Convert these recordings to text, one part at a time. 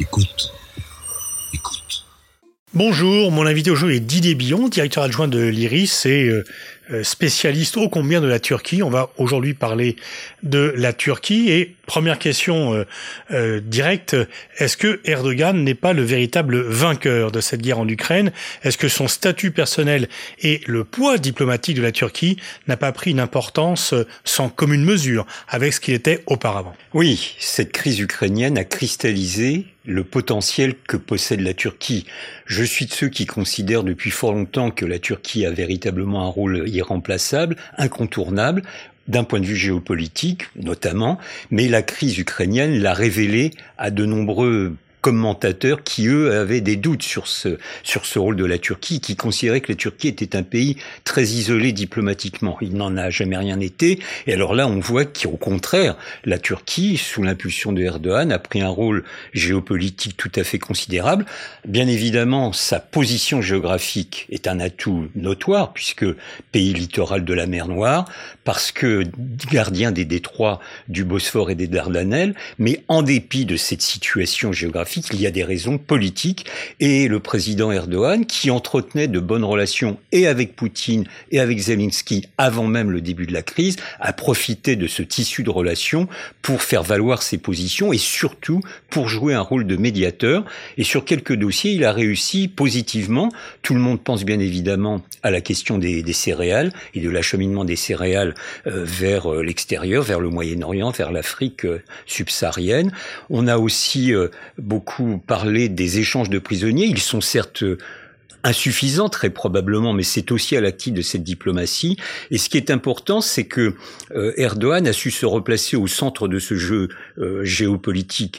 Écoute. Écoute. Bonjour, mon invité aujourd'hui est Didier Billon, directeur adjoint de l'IRIS et euh, euh, spécialiste ô combien de la Turquie. On va aujourd'hui parler de la Turquie et première question euh, euh, directe, est-ce que Erdogan n'est pas le véritable vainqueur de cette guerre en Ukraine? Est-ce que son statut personnel et le poids diplomatique de la Turquie n'a pas pris une importance sans commune mesure avec ce qu'il était auparavant? Oui, cette crise ukrainienne a cristallisé le potentiel que possède la Turquie. Je suis de ceux qui considèrent depuis fort longtemps que la Turquie a véritablement un rôle irremplaçable, incontournable, d'un point de vue géopolitique notamment, mais la crise ukrainienne l'a révélé à de nombreux commentateurs qui, eux, avaient des doutes sur ce, sur ce rôle de la Turquie, qui considéraient que la Turquie était un pays très isolé diplomatiquement. Il n'en a jamais rien été. Et alors là, on voit qu'au contraire, la Turquie, sous l'impulsion de Erdogan, a pris un rôle géopolitique tout à fait considérable. Bien évidemment, sa position géographique est un atout notoire, puisque pays littoral de la mer Noire, parce que gardien des détroits du Bosphore et des Dardanelles, mais en dépit de cette situation géographique, il y a des raisons politiques. Et le président Erdogan, qui entretenait de bonnes relations et avec Poutine et avec Zelensky avant même le début de la crise, a profité de ce tissu de relations pour faire valoir ses positions et surtout pour jouer un rôle de médiateur. Et sur quelques dossiers, il a réussi positivement. Tout le monde pense bien évidemment à la question des, céréales et de l'acheminement des céréales euh, vers euh, l'extérieur, vers le Moyen-Orient, vers l'Afrique euh, subsaharienne. On a aussi beaucoup beaucoup parlé des échanges de prisonniers. Ils sont certes insuffisants, très probablement, mais c'est aussi à l'actif de cette diplomatie. Et ce qui est important, c'est que euh, Erdogan a su se replacer au centre de ce jeu euh, géopolitique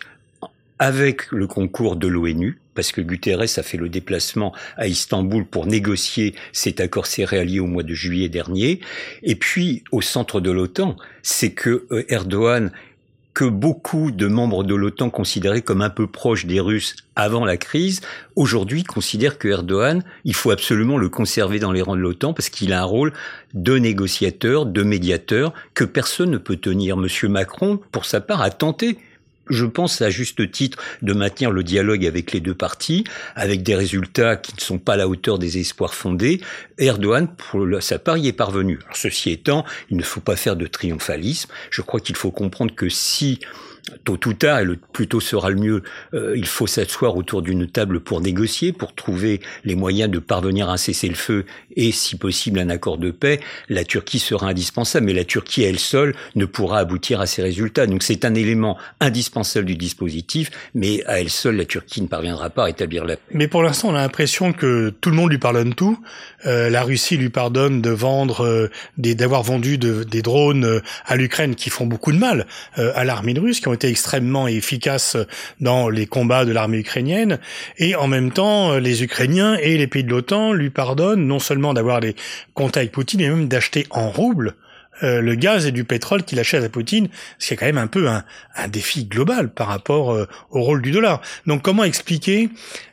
avec le concours de l'ONU, parce que Guterres a fait le déplacement à Istanbul pour négocier cet accord céréalier au mois de juillet dernier. Et puis, au centre de l'OTAN, c'est que euh, Erdogan que beaucoup de membres de l'OTAN considéraient comme un peu proches des Russes avant la crise, aujourd'hui considèrent que Erdogan, il faut absolument le conserver dans les rangs de l'OTAN parce qu'il a un rôle de négociateur, de médiateur que personne ne peut tenir. Monsieur Macron, pour sa part, a tenté je pense à juste titre de maintenir le dialogue avec les deux parties, avec des résultats qui ne sont pas à la hauteur des espoirs fondés. Erdogan, pour sa part, y est parvenu. ceci étant, il ne faut pas faire de triomphalisme. Je crois qu'il faut comprendre que si tôt ou tard, et le plus tôt sera le mieux, euh, il faut s'asseoir autour d'une table pour négocier, pour trouver les moyens de parvenir à un cessez-le-feu et, si possible, un accord de paix. La Turquie sera indispensable, mais la Turquie, elle seule, ne pourra aboutir à ces résultats. Donc c'est un élément indispensable du dispositif, mais à elle seule, la Turquie ne parviendra pas à établir la paix. Mais pour l'instant, on a l'impression que tout le monde lui pardonne tout. Euh, la Russie lui pardonne de vendre, euh, d'avoir vendu des drones à l'Ukraine qui font beaucoup de mal à l'armée russe, qui ont été extrêmement efficaces dans les combats de l'armée ukrainienne, et en même temps, les Ukrainiens et les pays de l'OTAN lui pardonnent non seulement d'avoir des contacts avec Poutine, mais même d'acheter en roubles euh, le gaz et du pétrole qu'il achète à Poutine, ce qui est quand même un peu un, défi global par rapport euh, au rôle du dollar. Donc comment expliquer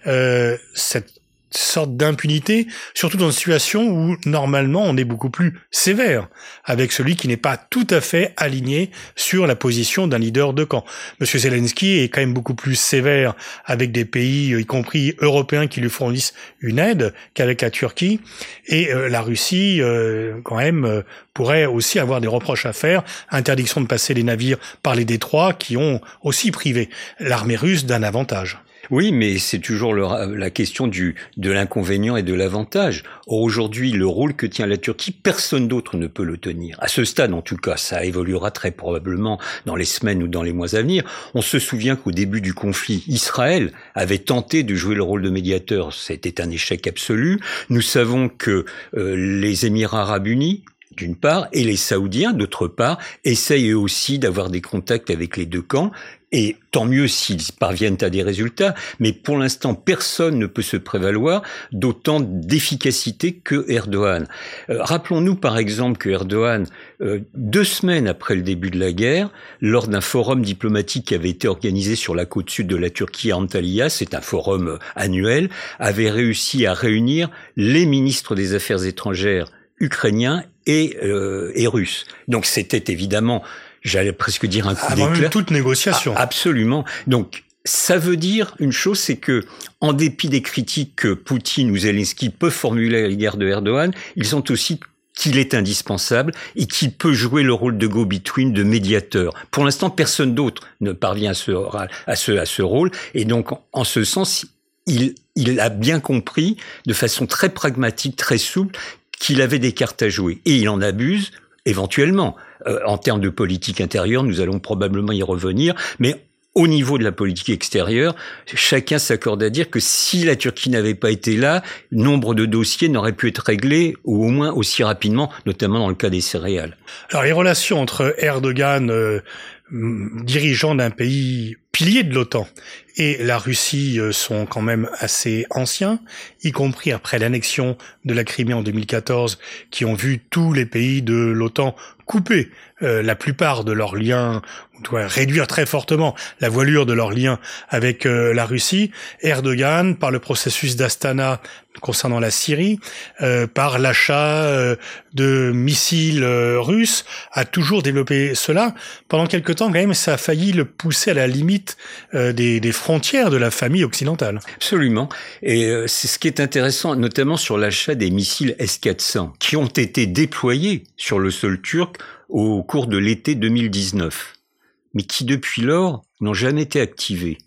euh, cette sorte d'impunité, surtout dans une situation où normalement on est beaucoup plus sévère avec celui qui n'est pas tout à fait aligné sur la position d'un leader de camp. Monsieur Zelensky est quand même beaucoup plus sévère avec des pays, y compris européens, qui lui fournissent une aide qu'avec la Turquie. Et euh, la Russie, euh, quand même, euh, pourrait aussi avoir des reproches à faire. Interdiction de passer les navires par les détroits qui ont aussi privé l'armée russe d'un avantage. Oui, mais c'est toujours la question du, de l'inconvénient et de l'avantage. Aujourd'hui, le rôle que tient la Turquie, personne d'autre ne peut le tenir. À ce stade, en tout cas, ça évoluera très probablement dans les semaines ou dans les mois à venir. On se souvient qu'au début du conflit, Israël avait tenté de jouer le rôle de médiateur. C'était un échec absolu. Nous savons que euh, les Émirats arabes unis d'une part, et les Saoudiens, d'autre part, essayent eux aussi d'avoir des contacts avec les deux camps. Et tant mieux s'ils parviennent à des résultats, mais pour l'instant, personne ne peut se prévaloir d'autant d'efficacité que Erdogan. Euh, rappelons-nous par exemple que Erdogan, euh, deux semaines après le début de la guerre, lors d'un forum diplomatique qui avait été organisé sur la côte sud de la Turquie à Antalya, c'est un forum euh, annuel, avait réussi à réunir les ministres des Affaires étrangères ukrainiens et, et russes. Donc c'était évidemment j'allais presque dire un coup d'éclat. toute négociation. absolument. Donc ça veut dire une chose, c'est que, en dépit des critiques que Poutine ou Zelensky peuvent formuler à l'égard de Erdogan, ils ont aussi qu'il est indispensable et qu'il peut jouer le rôle de go-between, de médiateur. Pour l'instant, personne d'autre ne parvient à ce, à ce, à ce rôle. Et donc, en ce sens, il, il a bien compris, de façon très pragmatique, très souple, qu'il avait des cartes à jouer. Et il en abuse, éventuellement. Euh, en termes de politique intérieure, nous allons probablement y revenir, mais au niveau de la politique extérieure, chacun s'accorde à dire que si la Turquie n'avait pas été là, nombre de dossiers n'auraient pu être réglés, ou au moins aussi rapidement, notamment dans le cas des céréales. Alors les relations entre Erdogan, euh, dirigeant d'un pays pilier de l'OTAN, et la Russie euh, sont quand même assez anciens, y compris après l'annexion de la Crimée en 2014, qui ont vu tous les pays de l'OTAN couper euh, la plupart de leurs liens, on doit réduire très fortement la voilure de leurs liens avec euh, la Russie. Erdogan, par le processus d'Astana concernant la Syrie, par l'achat de missiles russes, a toujours développé cela. Pendant quelque temps, quand même, ça a failli le pousser à la limite des, des, frontières de la famille occidentale. Absolument. Et c'est ce qui est intéressant, notamment sur l'achat des missiles S-400, qui ont été déployés sur le sol turc au cours de l'été 2019, mais qui depuis lors n'ont jamais été activés.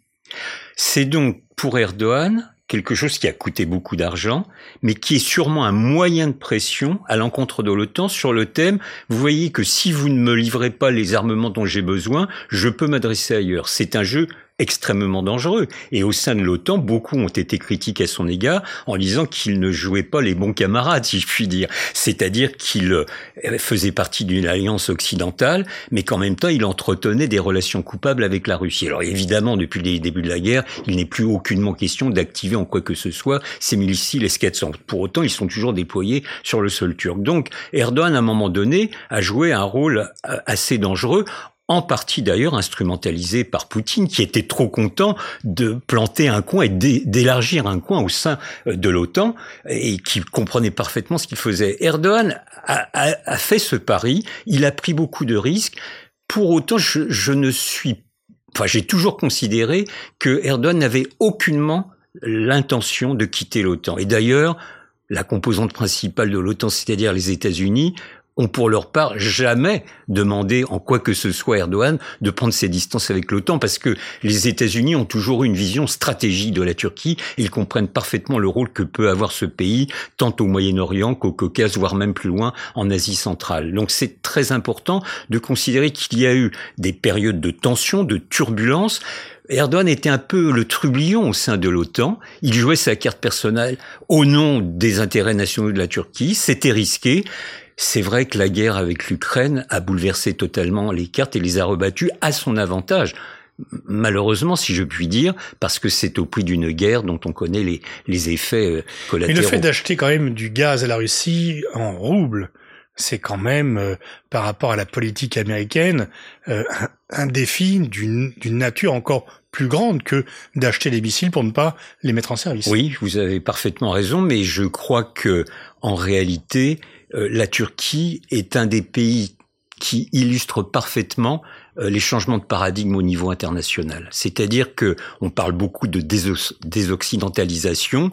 C'est donc pour Erdogan quelque chose qui a coûté beaucoup d'argent, mais qui est sûrement un moyen de pression à l'encontre de l'OTAN sur le thème, vous voyez que si vous ne me livrez pas les armements dont j'ai besoin, je peux m'adresser ailleurs. C'est un jeu extrêmement dangereux. Et au sein de l'OTAN, beaucoup ont été critiques à son égard en disant qu'il ne jouait pas les bons camarades, si je puis dire. C'est-à-dire qu'il euh, faisait partie d'une alliance occidentale, mais qu'en même temps, il entretenait des relations coupables avec la Russie. Alors évidemment, depuis le début de la guerre, il n'est plus aucunement question d'activer en quoi que ce soit ces missiles S-400. Pour autant, ils sont toujours déployés sur le sol turc. Donc Erdogan, à un moment donné, a joué un rôle euh, assez dangereux en partie d'ailleurs instrumentalisé par Poutine, qui était trop content de planter un coin et d'élargir un coin au sein euh, de l'OTAN, et qui comprenait parfaitement ce qu'il faisait. Erdogan a, fait ce pari, il a pris beaucoup de risques. Pour autant, je, je ne suis, enfin, j'ai toujours considéré que Erdogan n'avait aucunement l'intention de quitter l'OTAN. Et d'ailleurs, la composante principale de l'OTAN, c'est-à-dire les États-Unis, ont pour leur part jamais demandé en quoi que ce soit Erdogan de prendre ses distances avec l'OTAN parce que les États-Unis ont toujours une vision stratégique de la Turquie ils comprennent parfaitement le rôle que peut avoir ce pays tant au Moyen-Orient qu'au Caucase voire même plus loin en Asie centrale. Donc c'est très important de considérer qu'il y a eu des périodes de tension, de turbulence Erdogan était un peu le trublion au sein de l'OTAN. Il jouait sa carte personnelle au nom des intérêts nationaux de la Turquie. C'était risqué. C'est vrai que la guerre avec l'Ukraine a bouleversé totalement les cartes et les a rebattues à son avantage. Malheureusement, si je puis dire, parce que c'est au prix d'une guerre dont on connaît les, les effets collatéraux. Mais le fait d'acheter quand même du gaz à la Russie en roubles, c'est quand même, euh, par rapport à la politique américaine, euh, un, défi d'une nature encore plus grande que d'acheter des missiles pour ne pas les mettre en service. Oui, vous avez parfaitement raison, mais je crois que en réalité, euh, la Turquie est un des pays qui illustre parfaitement euh, les changements de paradigme au niveau international. C'est-à-dire que on parle beaucoup de désoccidentalisation.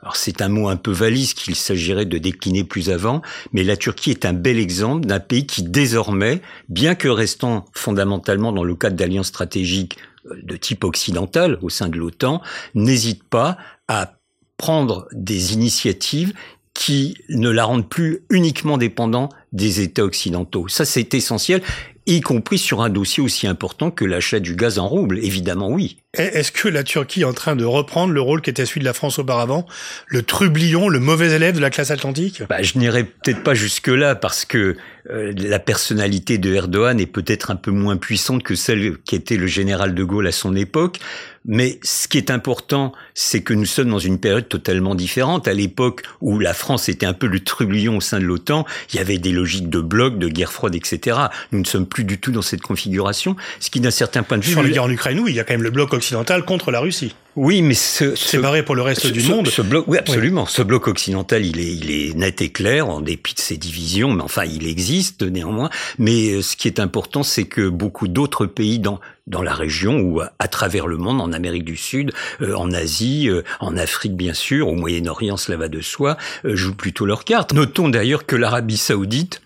Alors c'est un mot un peu valise qu'il s'agirait de décliner plus avant, mais la Turquie est un bel exemple d'un pays qui désormais, bien que restant fondamentalement dans le cadre d'alliances stratégiques euh, de type occidental au sein de l'OTAN, n'hésite pas à prendre des initiatives qui ne la rendent plus uniquement dépendant des États occidentaux. Ça, c'est essentiel, y compris sur un dossier aussi important que l'achat du gaz en rouble. Évidemment, oui. Est-ce que la Turquie est en train de reprendre le rôle qui était celui de la France auparavant, le trublion, le mauvais élève de la classe atlantique? Bah, Je n'irai peut-être pas jusque-là parce que euh, la personnalité de Erdogan est peut-être un peu moins puissante que celle qui était le général de Gaulle à son époque. Mais ce qui est important, c'est que nous sommes dans une période totalement différente. À l'époque où la France était un peu le trublion au sein de l'OTAN, il y avait des logiques de bloc, de guerre froide, etc. Nous ne sommes plus plus du tout dans cette configuration, ce qui d'un certain point de vue... Sur la guerre en Ukraine, oui, il y a quand même le bloc occidental contre la Russie. Oui, mais ce, séparé pour le reste du monde. Ce bloc, oui, absolument. Ce bloc occidental, il est, il est net et clair, en dépit de ses divisions, mais enfin, il existe néanmoins. Mais euh, ce qui est important, c'est que beaucoup d'autres pays dans dans la région ou à, travers le monde, en Amérique du Sud, euh, en Asie, euh, en Afrique bien sûr, au Moyen-Orient, cela va de soi, jouent plutôt leurs cartes. Notons d'ailleurs que l'Arabie Saoudite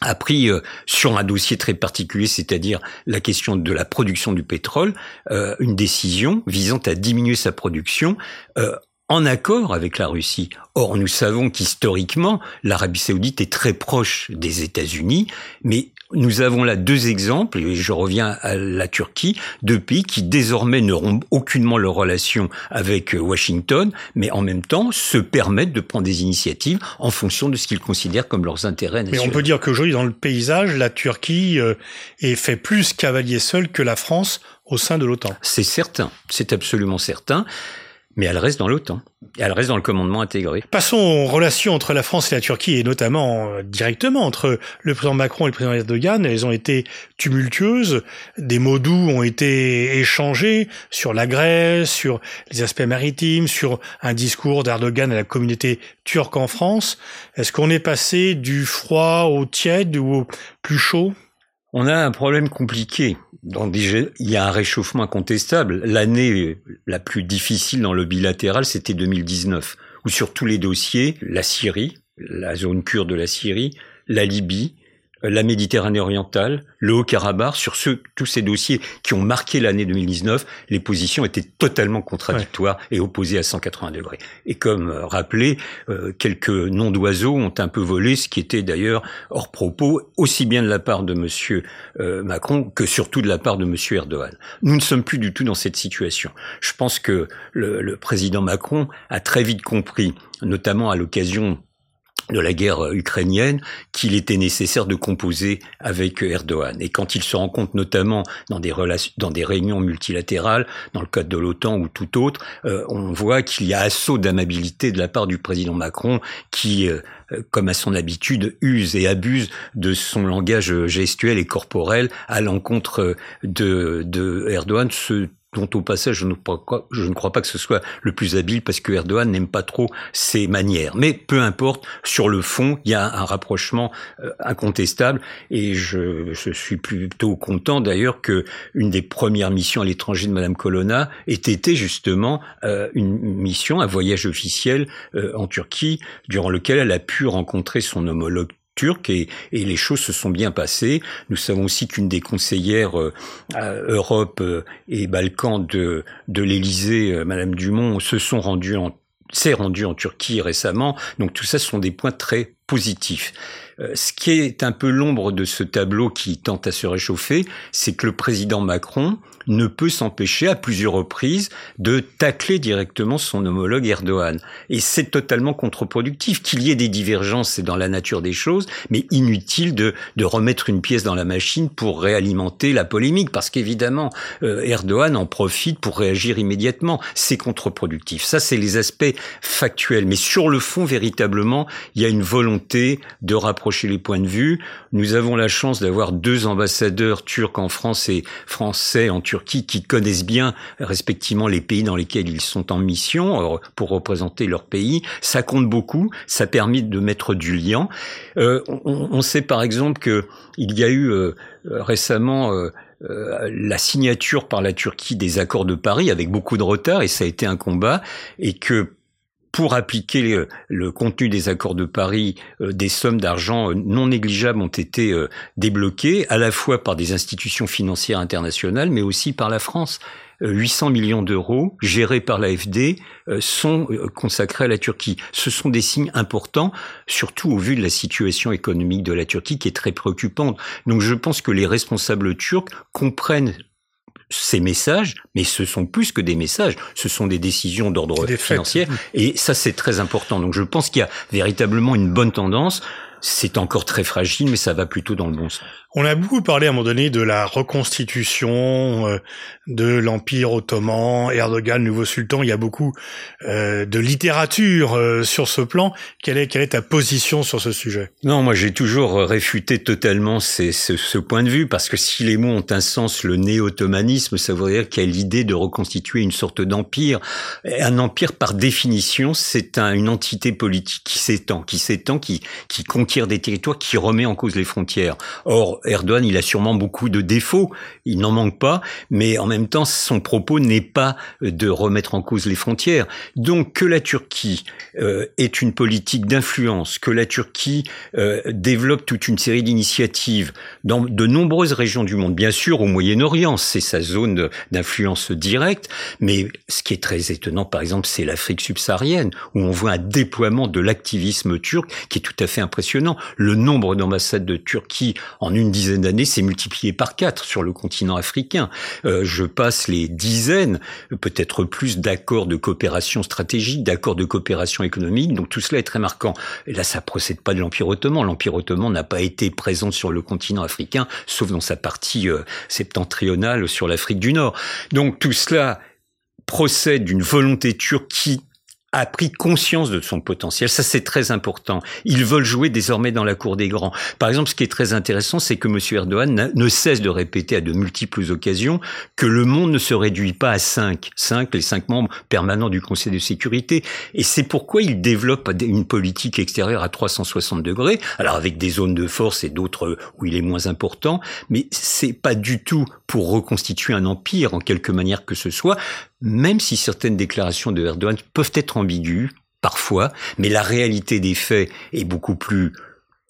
a pris euh, sur un dossier très particulier, c'est-à-dire la question de la production du pétrole, euh, une décision visant à diminuer sa production euh, en accord avec la Russie. Or, nous savons qu'historiquement, l'Arabie saoudite est très proche des États-Unis, mais nous avons là deux exemples, et je reviens à la Turquie, deux pays qui désormais ne rompent aucunement leurs relations avec euh, Washington, mais en même temps se permettent de prendre des initiatives en fonction de ce qu'ils considèrent comme leurs intérêts nationaux. Mais on peut dire qu'aujourd'hui, dans le paysage, la Turquie euh, est fait plus cavalier seul que la France au sein de l'OTAN. C'est certain, c'est absolument certain mais elle reste dans l'OTAN. Elle reste dans le commandement intégré. Passons aux relations entre la France et la Turquie, et notamment euh, directement entre le président Macron et le président Erdogan. Elles ont été tumultueuses. Des mots doux ont été échangés sur la Grèce, sur les aspects maritimes, sur un discours d'Erdogan à la communauté turque en France. Est-ce qu'on est passé du froid au tiède ou au plus chaud? On a un problème compliqué. il y a un réchauffement incontestable. L'année la plus difficile dans le bilatéral, c'était 2019, où sur tous les dossiers, la Syrie, la zone kurde de la Syrie, la Libye, la Méditerranée orientale, le Haut-Karabakh, sur ce, tous ces dossiers qui ont marqué l'année 2019, les positions étaient totalement contradictoires et opposées à 180 degrés. Et comme euh, rappelé, euh, quelques noms d'oiseaux ont un peu volé, ce qui était d'ailleurs hors propos, aussi bien de la part de Monsieur euh, Macron que surtout de la part de Monsieur Erdogan. Nous ne sommes plus du tout dans cette situation. Je pense que le, le président Macron a très vite compris, notamment à l'occasion de la guerre euh, ukrainienne qu'il était nécessaire de composer avec Erdogan. Et quand il se rend compte notamment dans des relations, dans des réunions multilatérales, dans le cadre de l'OTAN ou tout autre, euh, on voit qu'il y a assaut d'amabilité de la part du président Macron qui, euh, comme à son habitude, use et abuse de son langage gestuel et corporel à l'encontre de, de Erdogan, ce dont au passage je ne, crois, pas que ce soit le plus habile parce que Erdogan n'aime pas trop ses manières. Mais peu importe, sur le fond, il y a un rapprochement euh, incontestable et je, suis plutôt content d'ailleurs que une des premières missions à l'étranger de Madame Colonna ait été justement euh, une mission, un voyage officiel euh, en Turquie durant lequel elle a pu rencontrer son homologue turc et, les choses se sont bien passées. Nous savons aussi qu'une des conseillères euh, Europe euh, et Balkans de, de l'Élysée, euh, Madame Dumont, se sont rendues en s'est rendue en Turquie récemment. Donc tout ça, ce sont des points très positifs. ce qui est un peu l'ombre de ce tableau qui tente à se réchauffer, c'est que le président Macron ne peut s'empêcher à plusieurs reprises de tacler directement son homologue Erdogan. Et c'est totalement contre-productif. Qu'il y ait des divergences, c'est dans la nature des choses, mais inutile de, de remettre une pièce dans la machine pour réalimenter la polémique, parce qu'évidemment, euh, Erdogan en profite pour réagir immédiatement. C'est contre-productif. Ça, c'est les aspects factuels. Mais sur le fond, véritablement, il y a une volonté de rapprocher les points de vue. Nous avons la chance d'avoir deux ambassadeurs turcs en France et français en Turquie qui connaissent bien respectivement les pays dans lesquels ils sont en mission euh, pour représenter leur pays. Ça compte beaucoup, ça permet de mettre du lien. Euh, on, sait par exemple que il y a eu euh, récemment la signature par la Turquie des accords de Paris avec beaucoup de retard et ça a été un combat et que pour appliquer le, contenu des accords de Paris, euh, des sommes d'argent euh, non négligeables ont été euh, débloquées, à la fois par des institutions financières internationales, mais aussi par la France. 800 millions d'euros gérés par l'AFD sont consacrés à la Turquie. Ce sont des signes importants, surtout au vu de la situation économique de la Turquie qui est très préoccupante. Donc je pense que les responsables turcs comprennent ces messages, mais ce sont plus que des messages, ce sont des décisions d'ordre financier, et ça c'est très important. Donc je pense qu'il y a véritablement une bonne tendance. C'est encore très fragile, mais ça va plutôt dans le bon sens. On a beaucoup parlé à un moment donné de la reconstitution euh, de l'Empire ottoman, Erdogan, nouveau sultan. Il y a beaucoup euh, de littérature euh, sur ce plan. Quelle est, quelle est ta position sur ce sujet? Non, moi j'ai toujours réfuté totalement ce, ce, point de vue, parce que si les mots ont un sens, le néo-ottomanisme, ça veut dire qu'il y a l'idée de reconstituer une sorte d'empire. Un empire, par définition, c'est un, une entité politique qui s'étend, qui s'étend, qui, qui conquiert des territoires, qui remet en cause les frontières. Or, Erdogan, il a sûrement beaucoup de défauts, il n'en manque pas, mais en même temps, son propos n'est pas de remettre en cause les frontières. Donc que la Turquie euh, ait une politique d'influence, que la Turquie euh, développe toute une série d'initiatives dans de nombreuses régions du monde, bien sûr au Moyen-Orient, c'est sa zone d'influence directe, mais ce qui est très étonnant, par exemple, c'est l'Afrique subsaharienne, où on voit un déploiement de l'activisme turc qui est tout à fait impressionnant. Le nombre d'ambassades de Turquie en une dizaine d'années s'est multiplié par quatre sur le continent africain. Euh, je passe les dizaines, peut-être plus, d'accords de coopération stratégique, d'accords de coopération économique. Donc tout cela est très marquant. Et là, ça procède pas de l'Empire ottoman. L'Empire ottoman n'a pas été présent sur le continent africain, sauf dans sa partie euh, septentrionale sur l'Afrique du Nord. Donc tout cela procède d'une volonté turque qui a pris conscience de son potentiel. Ça, c'est très important. Ils veulent jouer désormais dans la cour des grands. Par exemple, ce qui est très intéressant, c'est que M. Erdogan ne cesse de répéter à de multiples occasions que le monde ne se réduit pas à cinq. Cinq, les cinq membres permanents du Conseil de sécurité. Et c'est pourquoi il développe une politique extérieure à 360 degrés. Alors, avec des zones de force et d'autres où il est moins important. Mais c'est pas du tout pour reconstituer un empire en quelque manière que ce soit même si certaines déclarations de Erdogan peuvent être ambiguës, parfois, mais la réalité des faits est beaucoup plus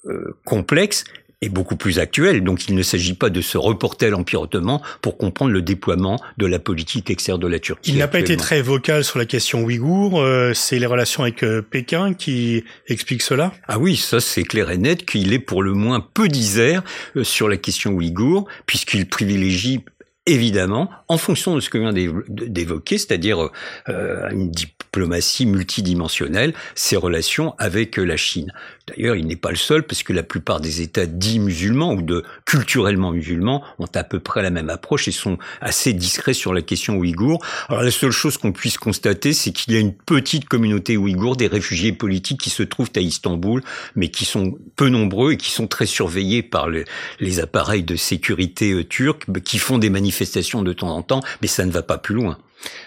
euh, complexe et beaucoup plus actuelle. Donc il ne s'agit pas de se reporter à l'Empire ottoman pour comprendre le déploiement de la politique extérieure de la Turquie. Il n'a pas été très vocal sur la question ouïghour. Euh, c'est les relations avec euh, Pékin qui expliquent cela? Ah oui, ça c'est clair et net qu'il est pour le moins peu disert sur la question ouïghour, puisqu'il privilégie évidemment, en fonction de ce que vient d'évoquer, c'est-à-dire euh, une diplomatie multidimensionnelle, ses relations avec la Chine. D'ailleurs, il n'est pas le seul, parce que la plupart des États dits musulmans ou de culturellement musulmans ont à peu près la même approche et sont assez discrets sur la question ouïghour. Alors la seule chose qu'on puisse constater, c'est qu'il y a une petite communauté ouïghour, des réfugiés politiques qui se trouvent à Istanbul, mais qui sont peu nombreux et qui sont très surveillés par les appareils de sécurité euh, turcs, qui font des manifestations de temps en temps, mais ça ne va pas plus loin.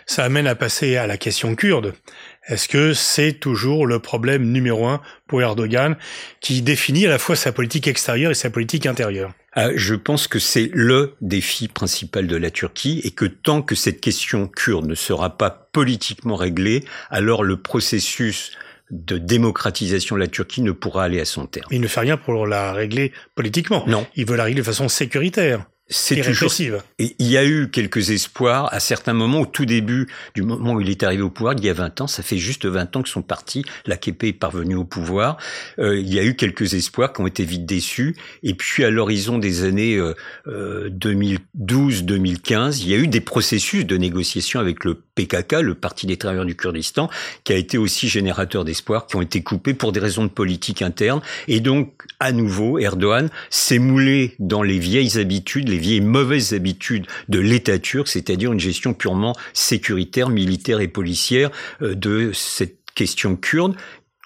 Ça amène à passer à la question kurde. Est-ce que c'est toujours le problème numéro un pour Erdogan, qui définit à la fois sa politique extérieure et sa politique intérieure? Ah, Je pense que c'est le défi principal de la Turquie et que tant que cette question kurde ne sera pas politiquement réglée, alors le processus de démocratisation de la Turquie ne pourra aller à son terme. Il ne fait rien pour la régler politiquement. Non. Il veut la régler de façon sécuritaire c'est toujours. Et il y a eu quelques espoirs à certains moments, au tout début du moment où il est arrivé au pouvoir, il y a 20 ans, ça fait juste 20 ans que son parti, l'AKP, est parvenu au pouvoir. Euh, il y a eu quelques espoirs qui ont été vite déçus. Et puis à l'horizon des années euh, 2012-2015, euh, il y a eu des processus de négociation avec le PKK, le Parti des travailleurs du Kurdistan, qui a été aussi générateur d'espoir, qui ont été coupés pour des raisons de politique interne. Et donc, à nouveau, Erdogan s'est moulé dans les vieilles habitudes, les vieilles mauvaises habitudes de l'État turc, c'est-à-dire une gestion purement sécuritaire, militaire et policière euh, de cette question kurde,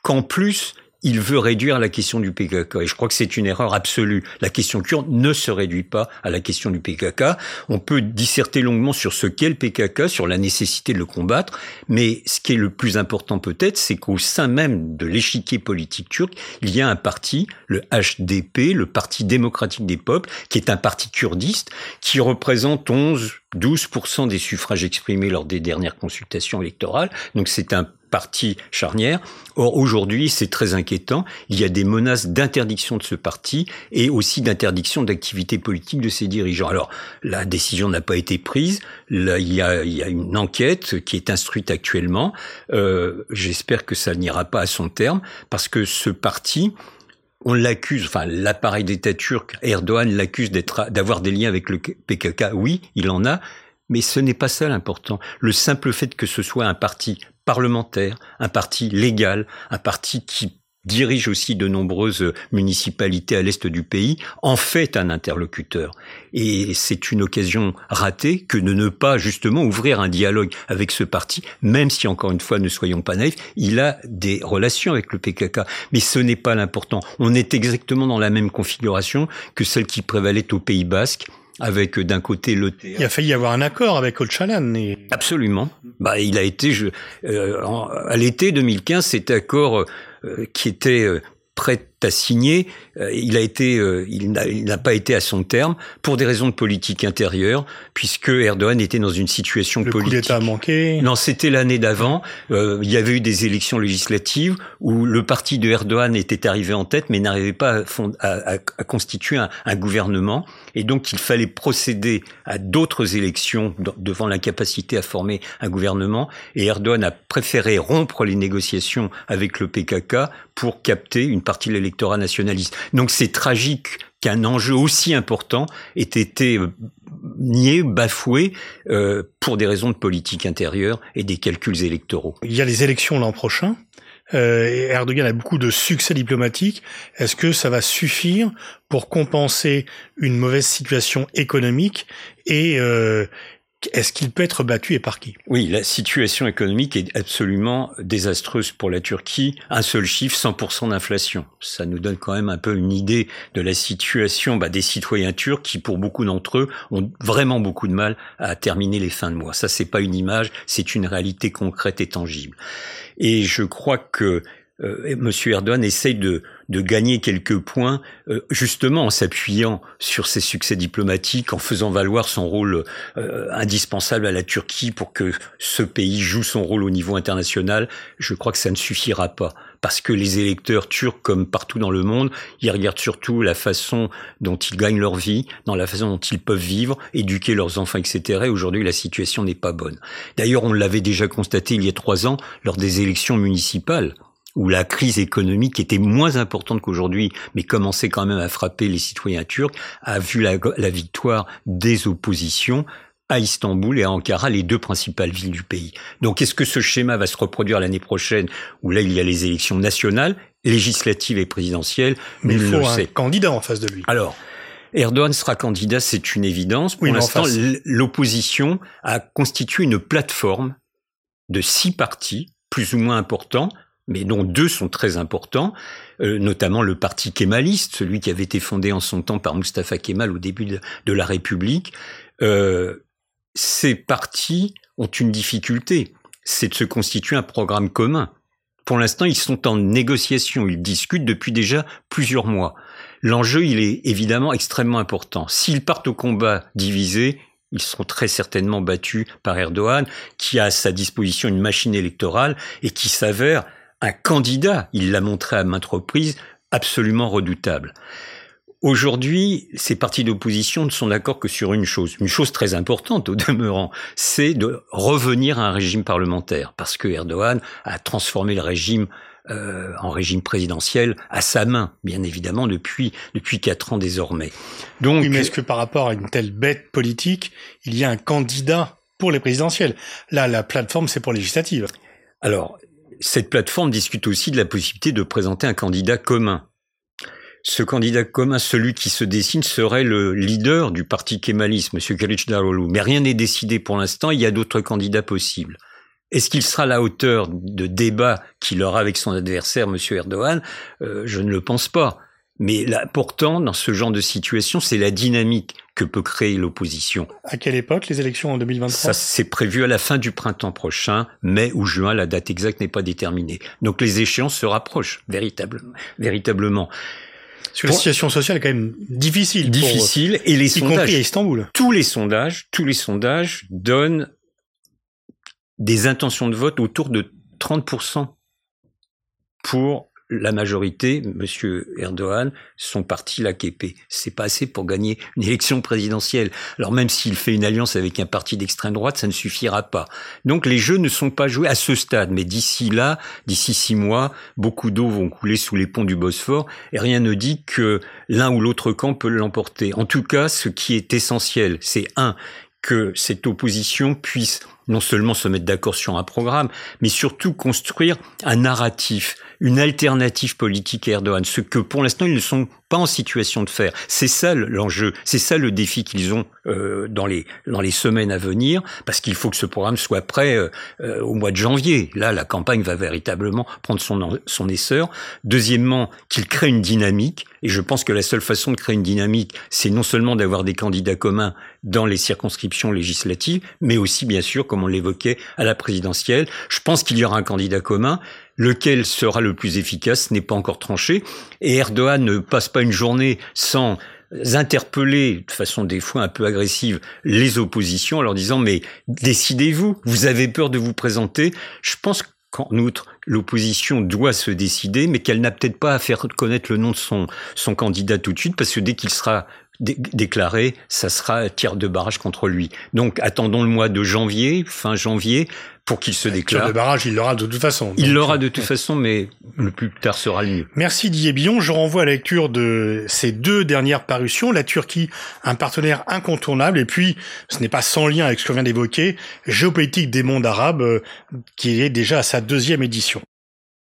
qu'en plus il veut réduire la question du PKK. Et je crois que c'est une erreur absolue. La question kurde ne se réduit pas à la question du PKK. On peut disserter longuement sur ce qu'est le PKK, sur la nécessité de le combattre, mais ce qui est le plus important peut-être, c'est qu'au sein même de l'échiquier politique turc, il y a un parti, le HDP, le Parti démocratique des peuples, qui est un parti kurdiste, qui représente 11 12% des suffrages exprimés lors des dernières consultations électorales. Donc c'est un parti charnière. Or, aujourd'hui, c'est très inquiétant. Il y a des menaces d'interdiction de ce parti et aussi d'interdiction d'activité politique de ses dirigeants. Alors, la décision n'a pas été prise. Il y a, une enquête qui est instruite actuellement. Euh, J'espère que ça n'ira pas à son terme parce que ce parti, on l'accuse, enfin l'appareil d'État turc, Erdogan l'accuse d'avoir des liens avec le PKK. Oui, il en a, mais ce n'est pas ça l'important. Le simple fait que ce soit un parti parlementaire, un parti légal, un parti qui dirige aussi de nombreuses municipalités à l'est du pays, en fait un interlocuteur. Et c'est une occasion ratée que de ne pas justement ouvrir un dialogue avec ce parti, même si encore une fois ne soyons pas naïfs, il a des relations avec le PKK. Mais ce n'est pas l'important. On est exactement dans la même configuration que celle qui prévalait au Pays Basque avec d'un côté le Il a failli y avoir un accord avec Öcalan. Et... Absolument. Bah, il a été, je, euh, à l'été 2015, cet accord euh, qui était euh, prêt à signer, euh, il a été, il n'a pas été à son terme pour des raisons de politique intérieure, puisque Erdogan était dans une situation le politique. Le coup d'État manqué. Non, c'était l'année d'avant. il y avait eu des élections législatives où le parti de Erdogan était arrivé en tête, mais n'arrivait pas à, à, à constituer un, un, gouvernement, et donc il fallait procéder à d'autres élections devant l'incapacité à former un gouvernement. Et Erdogan a préféré rompre les négociations avec le PKK pour capter une partie de l'électorat nationaliste. Donc c'est tragique qu'un enjeu aussi important ait été euh, nié, bafoué euh, pour des raisons de politique intérieure et des calculs électoraux. Il y a les élections l'an prochain. Euh, Erdogan a beaucoup de succès diplomatique. Est-ce que ça va suffire pour compenser une mauvaise situation économique et euh, est-ce qu'il peut être battu et par qui? Oui, la situation économique est absolument désastreuse pour la Turquie. Un seul chiffre, 100% d'inflation. Ça nous donne quand même un peu une idée de la situation bah, des citoyens turcs qui, pour beaucoup d'entre eux, ont vraiment beaucoup de mal à terminer les fins de mois. Ça, c'est pas une image, c'est une réalité concrète et tangible. Et je crois que euh, Monsieur Erdogan essaye de, de gagner quelques points, euh, justement en s'appuyant sur ses succès diplomatiques, en faisant valoir son rôle euh, indispensable à la Turquie pour que ce pays joue son rôle au niveau international. Je crois que ça ne suffira pas, parce que les électeurs turcs, comme partout dans le monde, ils regardent surtout la façon dont ils gagnent leur vie, dans la façon dont ils peuvent vivre, éduquer leurs enfants, etc. Et aujourd'hui, la situation n'est pas bonne. D'ailleurs, on l'avait déjà constaté il y a trois ans lors des élections municipales où la crise économique était moins importante qu'aujourd'hui, mais commençait quand même à frapper les citoyens turcs, a vu la, la victoire des oppositions à Istanbul et à Ankara, les deux principales villes du pays. Donc est-ce que ce schéma va se reproduire l'année prochaine, où là il y a les élections nationales, législatives et présidentielles? Mais il faut un candidat en face de lui. Alors, Erdogan sera candidat, c'est une évidence. Pour l'instant, l'opposition a constitué une plateforme de six partis, plus ou moins importants, mais dont deux sont très importants, euh, notamment le parti kémaliste, celui qui avait été fondé en son temps par Mustafa Kemal au début de, la République. Euh, ces partis ont une difficulté, c'est de se constituer un programme commun. Pour l'instant, ils sont en négociation, ils discutent depuis déjà plusieurs mois. L'enjeu, il est évidemment extrêmement important. S'ils partent au combat divisés, ils seront très certainement battus par Erdogan, qui a à sa disposition une machine électorale et qui s'avère un candidat, il l'a montré à maintes reprises, absolument redoutable. Aujourd'hui, ces partis d'opposition ne sont d'accord que sur une chose, une chose très importante au demeurant, c'est de revenir à un régime parlementaire, parce que Erdogan a transformé le régime euh, en régime présidentiel à sa main, bien évidemment, depuis depuis quatre ans désormais. Donc, oui, mais est-ce que par rapport à une telle bête politique, il y a un candidat pour les présidentielles? Là, la plateforme, c'est pour législative. Alors, cette plateforme discute aussi de la possibilité de présenter un candidat commun. Ce candidat commun, celui qui se dessine, serait le leader du parti kémaliste, M. Kılıçdaroğlu. Mais rien n'est décidé pour l'instant, il y a d'autres candidats possibles. Est-ce qu'il sera à la hauteur de débat qu'il aura avec son adversaire, M. Erdogan? Euh, Je ne le pense pas. Mais là, pourtant, dans ce genre de situation, c'est la dynamique que peut créer l'opposition. À quelle époque les élections en 2023 Ça, c'est prévu à la fin du printemps prochain, mai ou juin, la date exacte n'est pas déterminée. Donc les échéances se rapprochent véritablement. véritablement. Sur la situation sociale est quand même difficile. Difficile et les y sondages. Compris à Istanbul. Tous les sondages, tous les sondages donnent des intentions de vote autour de 30% pour la majorité, Monsieur Erdogan, son parti l'AKP. C'est pas assez pour gagner une élection présidentielle. Alors même s'il fait une alliance avec un parti d'extrême droite, ça ne suffira pas. Donc les jeux ne sont pas joués à ce stade, mais d'ici là, d'ici six mois, beaucoup d'eau vont couler sous les ponts du Bosphore, et rien ne dit que l'un ou l'autre camp peut l'emporter. En tout cas, ce qui est essentiel, c'est un que cette opposition puisse non seulement se mettre d'accord sur un programme, mais surtout construire un narratif une alternative politique à Erdogan, ce que pour l'instant ils ne sont pas en situation de faire. C'est ça l'enjeu, c'est ça le défi qu'ils ont euh, dans les dans les semaines à venir, parce qu'il faut que ce programme soit prêt euh, euh, au mois de janvier. Là, la campagne va véritablement prendre son son essor. Deuxièmement, qu'il crée une dynamique. Et je pense que la seule façon de créer une dynamique, c'est non seulement d'avoir des candidats communs dans les circonscriptions législatives, mais aussi, bien sûr, comme on l'évoquait, à la présidentielle. Je pense qu'il y aura un candidat commun. Lequel sera le plus efficace n'est pas encore tranché. Et Erdogan ne passe pas une journée sans interpeller de façon des fois un peu agressive les oppositions en leur disant mais décidez-vous, vous avez peur de vous présenter. Je pense qu'en outre, l'opposition doit se décider, mais qu'elle n'a peut-être pas à faire connaître le nom de son, son candidat tout de suite, parce que dès qu'il sera déclaré, ça sera tir de barrage contre lui. Donc attendons le mois de janvier, fin janvier, pour qu'il se déclare. Tir de barrage, il l'aura de toute façon. Il l'aura de toute façon, mais le plus tard sera le mieux. Merci Didier Billon. Je renvoie à la lecture de ces deux dernières parutions. La Turquie, un partenaire incontournable, et puis, ce n'est pas sans lien avec ce que vient d'évoquer, Géopolitique des mondes arabes, euh, qui est déjà à sa deuxième édition.